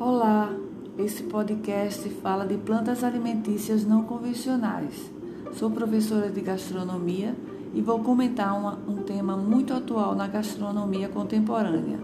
Olá, esse podcast fala de plantas alimentícias não convencionais. Sou professora de gastronomia e vou comentar uma, um tema muito atual na gastronomia contemporânea.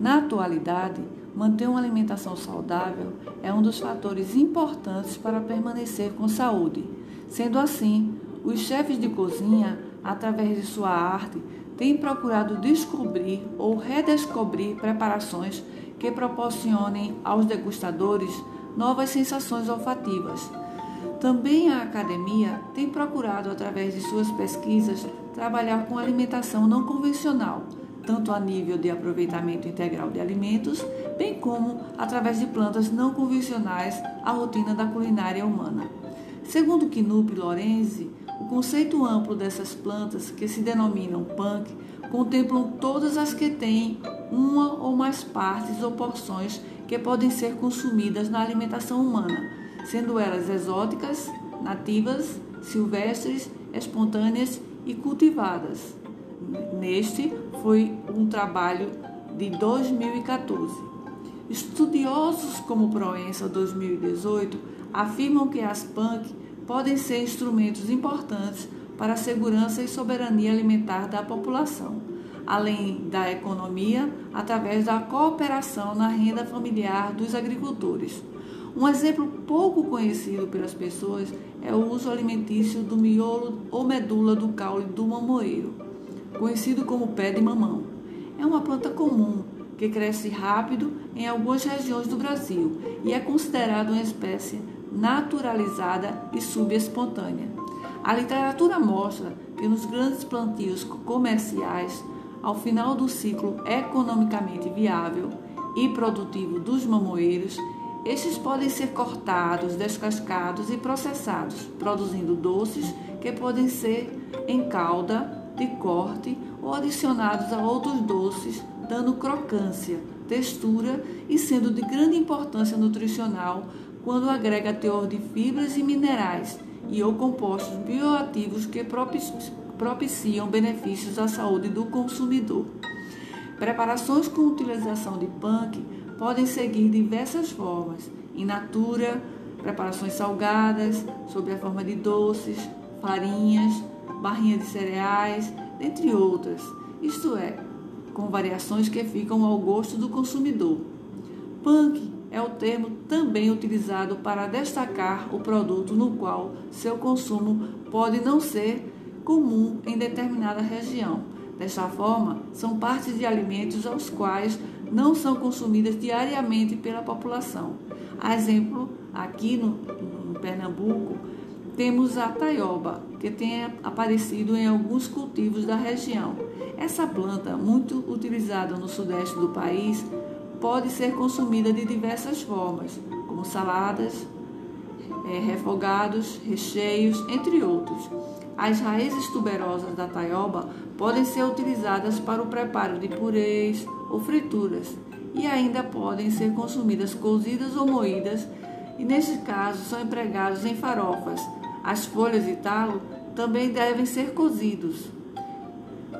Na atualidade, manter uma alimentação saudável é um dos fatores importantes para permanecer com saúde. Sendo assim, os chefes de cozinha, através de sua arte, têm procurado descobrir ou redescobrir preparações que proporcionem aos degustadores novas sensações olfativas. Também a academia tem procurado, através de suas pesquisas, trabalhar com alimentação não convencional, tanto a nível de aproveitamento integral de alimentos, bem como através de plantas não convencionais, a rotina da culinária humana. Segundo Knup Lorenzi, o conceito amplo dessas plantas, que se denominam punk, contemplam todas as que têm uma ou mais partes ou porções que podem ser consumidas na alimentação humana, sendo elas exóticas, nativas, silvestres, espontâneas e cultivadas. Neste foi um trabalho de 2014. Estudiosos como Proença 2018 afirmam que as punk podem ser instrumentos importantes para a segurança e soberania alimentar da população, além da economia, através da cooperação na renda familiar dos agricultores. Um exemplo pouco conhecido pelas pessoas é o uso alimentício do miolo ou medula do caule do mamoeiro, conhecido como pé de mamão. É uma planta comum que cresce rápido em algumas regiões do Brasil e é considerada uma espécie naturalizada e subespontânea. A literatura mostra que nos grandes plantios comerciais, ao final do ciclo economicamente viável e produtivo dos mamoeiros, estes podem ser cortados, descascados e processados, produzindo doces que podem ser em calda, de corte ou adicionados a outros doces, dando crocância, textura e sendo de grande importância nutricional quando agrega teor de fibras e minerais e ou compostos bioativos que propiciam benefícios à saúde do consumidor. Preparações com utilização de punk podem seguir diversas formas: in natura, preparações salgadas, sob a forma de doces, farinhas, barrinha de cereais, dentre outras. Isto é, com variações que ficam ao gosto do consumidor. Punk é o termo também utilizado para destacar o produto no qual seu consumo pode não ser comum em determinada região. Desta forma, são partes de alimentos aos quais não são consumidas diariamente pela população. A exemplo, aqui no, no Pernambuco, temos a taioba, que tem aparecido em alguns cultivos da região. Essa planta, muito utilizada no sudeste do país, pode ser consumida de diversas formas, como saladas, é, refogados, recheios, entre outros. As raízes tuberosas da taioba podem ser utilizadas para o preparo de purês ou frituras e ainda podem ser consumidas cozidas ou moídas, e neste caso são empregados em farofas. As folhas e talo também devem ser cozidos.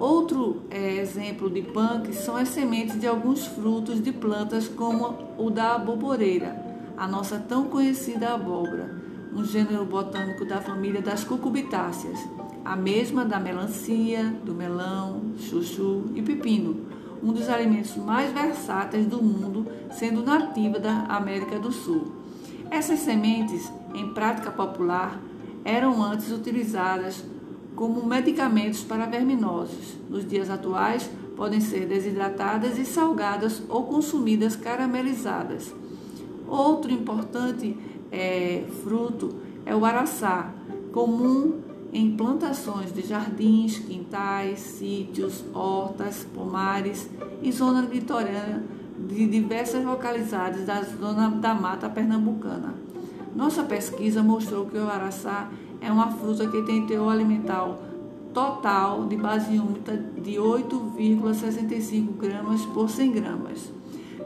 Outro é, exemplo de punk são as sementes de alguns frutos de plantas, como o da aboboreira, a nossa tão conhecida abóbora, um gênero botânico da família das cucubitáceas, a mesma da melancia, do melão, chuchu e pepino, um dos alimentos mais versáteis do mundo, sendo nativa da América do Sul. Essas sementes, em prática popular, eram antes utilizadas como medicamentos para verminosos. Nos dias atuais, podem ser desidratadas e salgadas ou consumidas caramelizadas. Outro importante é, fruto é o araçá, comum em plantações de jardins, quintais, sítios, hortas, pomares e zona litorânea de diversas localidades da zona da mata pernambucana. Nossa pesquisa mostrou que o araçá é uma fruta que tem teor alimentar total de base úmida de 8,65 gramas por 100 gramas.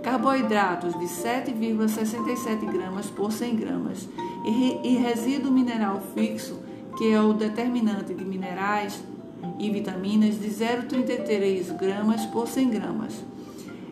Carboidratos de 7,67 gramas por 100 gramas e resíduo mineral fixo, que é o determinante de minerais e vitaminas, de 0,33 gramas por 100 gramas.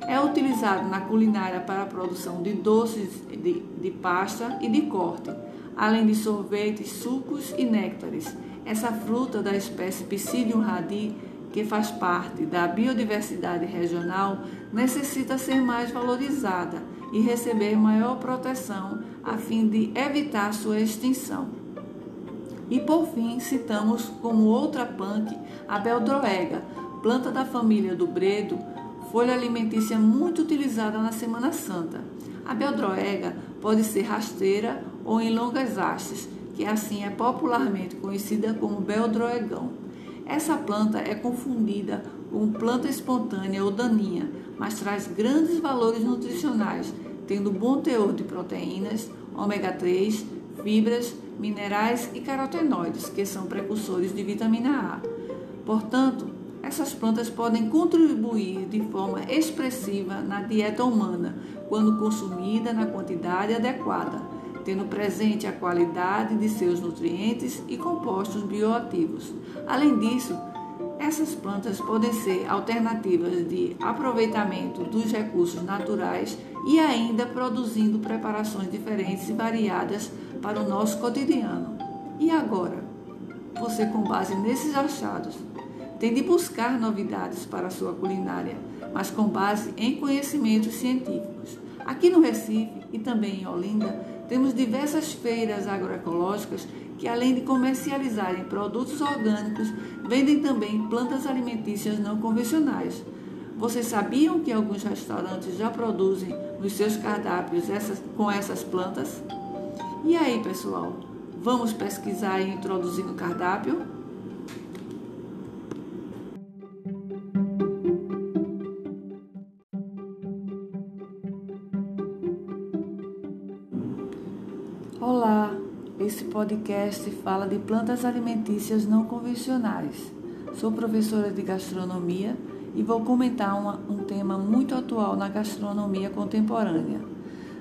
É utilizado na culinária para a produção de doces de, de pasta e de corte, além de sorvetes, sucos e néctares. Essa fruta da espécie Psidium radi, que faz parte da biodiversidade regional, necessita ser mais valorizada e receber maior proteção a fim de evitar sua extinção. E por fim, citamos como outra punk a beldroega, planta da família do bredo, folha alimentícia muito utilizada na Semana Santa. A beldroega pode ser rasteira ou em longas hastes, que assim é popularmente conhecida como beldroegão. Essa planta é confundida com planta espontânea ou daninha, mas traz grandes valores nutricionais, tendo bom teor de proteínas, ômega 3, fibras, minerais e carotenoides, que são precursores de vitamina A. Portanto, essas plantas podem contribuir de forma expressiva na dieta humana quando consumida na quantidade adequada, tendo presente a qualidade de seus nutrientes e compostos bioativos. Além disso, essas plantas podem ser alternativas de aproveitamento dos recursos naturais e ainda produzindo preparações diferentes e variadas para o nosso cotidiano. E agora? Você, com base nesses achados, tem de buscar novidades para a sua culinária, mas com base em conhecimentos científicos. Aqui no Recife e também em Olinda, temos diversas feiras agroecológicas que, além de comercializarem produtos orgânicos, vendem também plantas alimentícias não convencionais. Vocês sabiam que alguns restaurantes já produzem nos seus cardápios essas, com essas plantas? E aí, pessoal, vamos pesquisar e introduzir no cardápio? Olá, esse podcast fala de plantas alimentícias não convencionais. Sou professora de gastronomia e vou comentar uma, um tema muito atual na gastronomia contemporânea.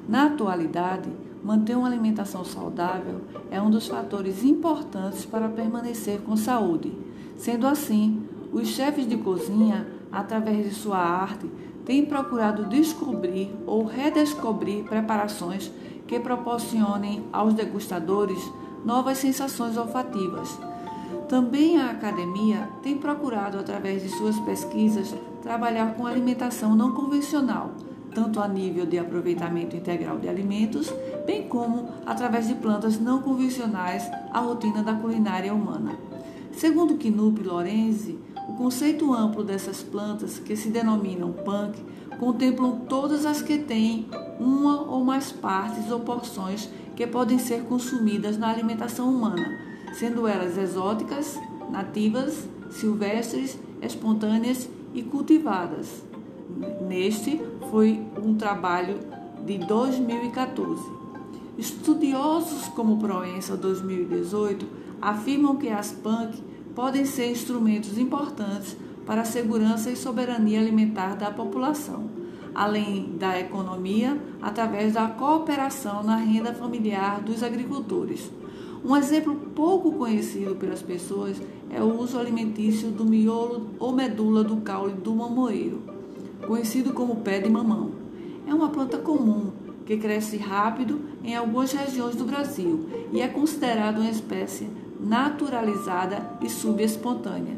Na atualidade, manter uma alimentação saudável é um dos fatores importantes para permanecer com saúde. Sendo assim, os chefes de cozinha, através de sua arte, têm procurado descobrir ou redescobrir preparações que proporcionem aos degustadores novas sensações olfativas. Também a academia tem procurado, através de suas pesquisas, trabalhar com alimentação não convencional, tanto a nível de aproveitamento integral de alimentos, bem como através de plantas não convencionais à rotina da culinária humana. Segundo Knup Lorenzi, o conceito amplo dessas plantas, que se denominam punk, contemplam todas as que têm uma ou mais partes ou porções que podem ser consumidas na alimentação humana, sendo elas exóticas, nativas, silvestres, espontâneas e cultivadas. Neste foi um trabalho de 2014. Estudiosos como Proença 2018 afirmam que as PANC podem ser instrumentos importantes para a segurança e soberania alimentar da população, além da economia, através da cooperação na renda familiar dos agricultores. Um exemplo pouco conhecido pelas pessoas é o uso alimentício do miolo ou medula do caule do mamoeiro, conhecido como pé de mamão. É uma planta comum que cresce rápido em algumas regiões do Brasil e é considerada uma espécie naturalizada e subespontânea.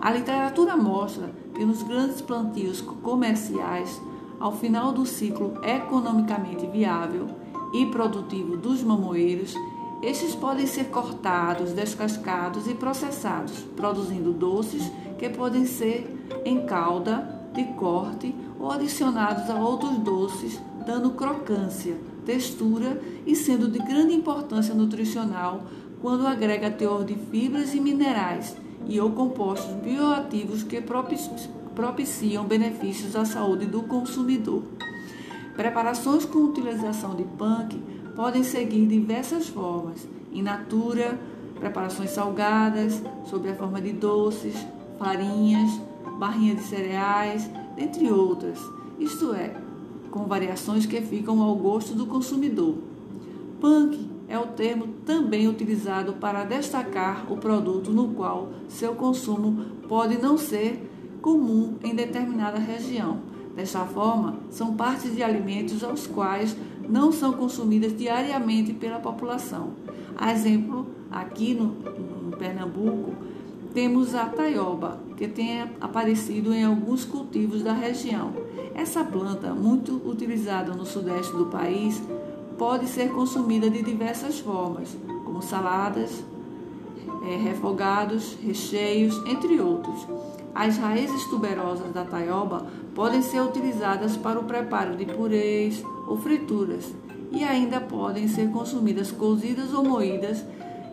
A literatura mostra que nos grandes plantios comerciais, ao final do ciclo economicamente viável e produtivo dos mamoeiros, estes podem ser cortados, descascados e processados, produzindo doces que podem ser em calda, de corte ou adicionados a outros doces, dando crocância, textura e sendo de grande importância nutricional quando agrega teor de fibras e minerais e ou compostos bioativos que propiciam benefícios à saúde do consumidor. Preparações com utilização de punk podem seguir diversas formas: in natura, preparações salgadas, sob a forma de doces, farinhas, barrinha de cereais, entre outras. Isto é, com variações que ficam ao gosto do consumidor. Punk é o termo também utilizado para destacar o produto no qual seu consumo pode não ser comum em determinada região, Desta forma, são partes de alimentos aos quais não são consumidas diariamente pela população. A exemplo, aqui no, no Pernambuco, temos a taioba, que tem aparecido em alguns cultivos da região. Essa planta, muito utilizada no sudeste do país, pode ser consumida de diversas formas, como saladas, é, refogados, recheios, entre outros. As raízes tuberosas da taioba podem ser utilizadas para o preparo de purês ou frituras e ainda podem ser consumidas cozidas ou moídas,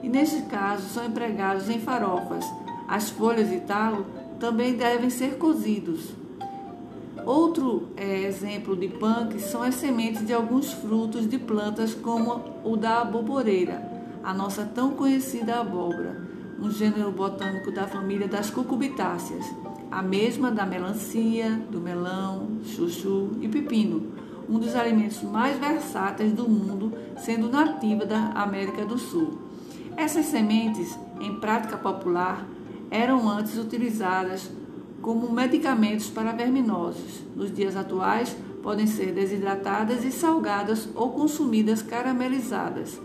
e neste caso são empregados em farofas. As folhas de talo também devem ser cozidos. Outro é, exemplo de punk são as sementes de alguns frutos de plantas como o da aboboreira, a nossa tão conhecida abóbora um gênero botânico da família das cucubitáceas, a mesma da melancia, do melão, chuchu e pepino, um dos alimentos mais versáteis do mundo, sendo nativa da América do Sul. Essas sementes, em prática popular, eram antes utilizadas como medicamentos para verminosos. Nos dias atuais, podem ser desidratadas e salgadas ou consumidas caramelizadas.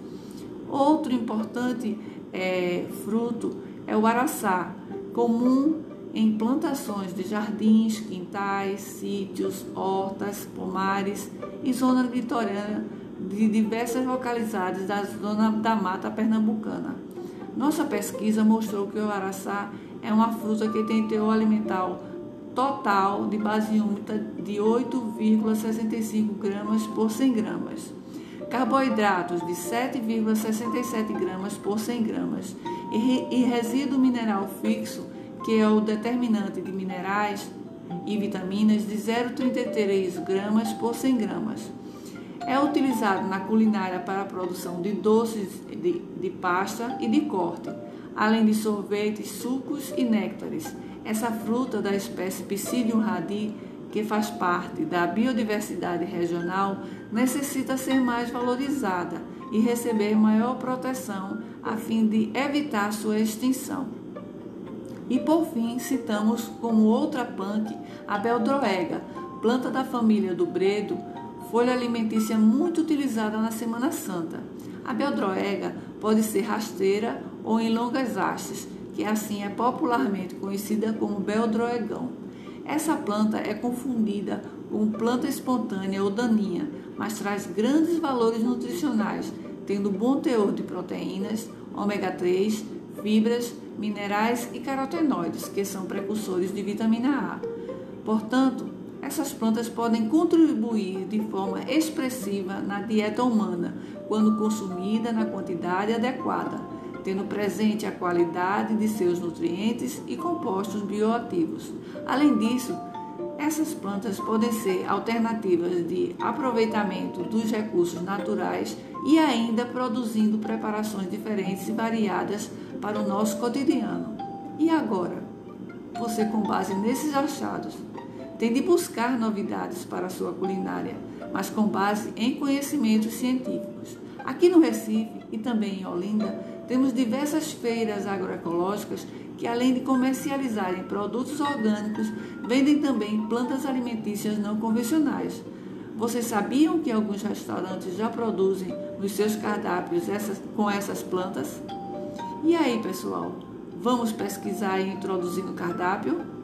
Outro importante é, fruto é o araçá, comum em plantações de jardins, quintais, sítios, hortas, pomares e zona litorânea de diversas localidades da zona da mata pernambucana. Nossa pesquisa mostrou que o araçá é uma fruta que tem teor alimentar total de base úmida de 8,65 gramas por 100 gramas carboidratos de 7,67 gramas por 100 gramas e resíduo mineral fixo, que é o determinante de minerais e vitaminas, de 0,33 gramas por 100 gramas. É utilizado na culinária para a produção de doces de, de pasta e de corte, além de sorvetes, sucos e néctares. Essa fruta da espécie Psidium radi que faz parte da biodiversidade regional, necessita ser mais valorizada e receber maior proteção a fim de evitar sua extinção. E por fim, citamos como outra punk a beldroega, planta da família do bredo, folha alimentícia muito utilizada na Semana Santa. A beldroega pode ser rasteira ou em longas hastes, que assim é popularmente conhecida como beldroegão. Essa planta é confundida com planta espontânea ou daninha, mas traz grandes valores nutricionais, tendo bom teor de proteínas, ômega 3, fibras, minerais e carotenoides, que são precursores de vitamina A. Portanto, essas plantas podem contribuir de forma expressiva na dieta humana quando consumida na quantidade adequada tendo presente a qualidade de seus nutrientes e compostos bioativos. Além disso, essas plantas podem ser alternativas de aproveitamento dos recursos naturais e ainda produzindo preparações diferentes e variadas para o nosso cotidiano. E agora? Você, com base nesses achados, tem de buscar novidades para a sua culinária, mas com base em conhecimentos científicos. Aqui no Recife e também em Olinda, temos diversas feiras agroecológicas que, além de comercializarem produtos orgânicos, vendem também plantas alimentícias não convencionais. Vocês sabiam que alguns restaurantes já produzem nos seus cardápios essas, com essas plantas? E aí, pessoal, vamos pesquisar e introduzir no cardápio?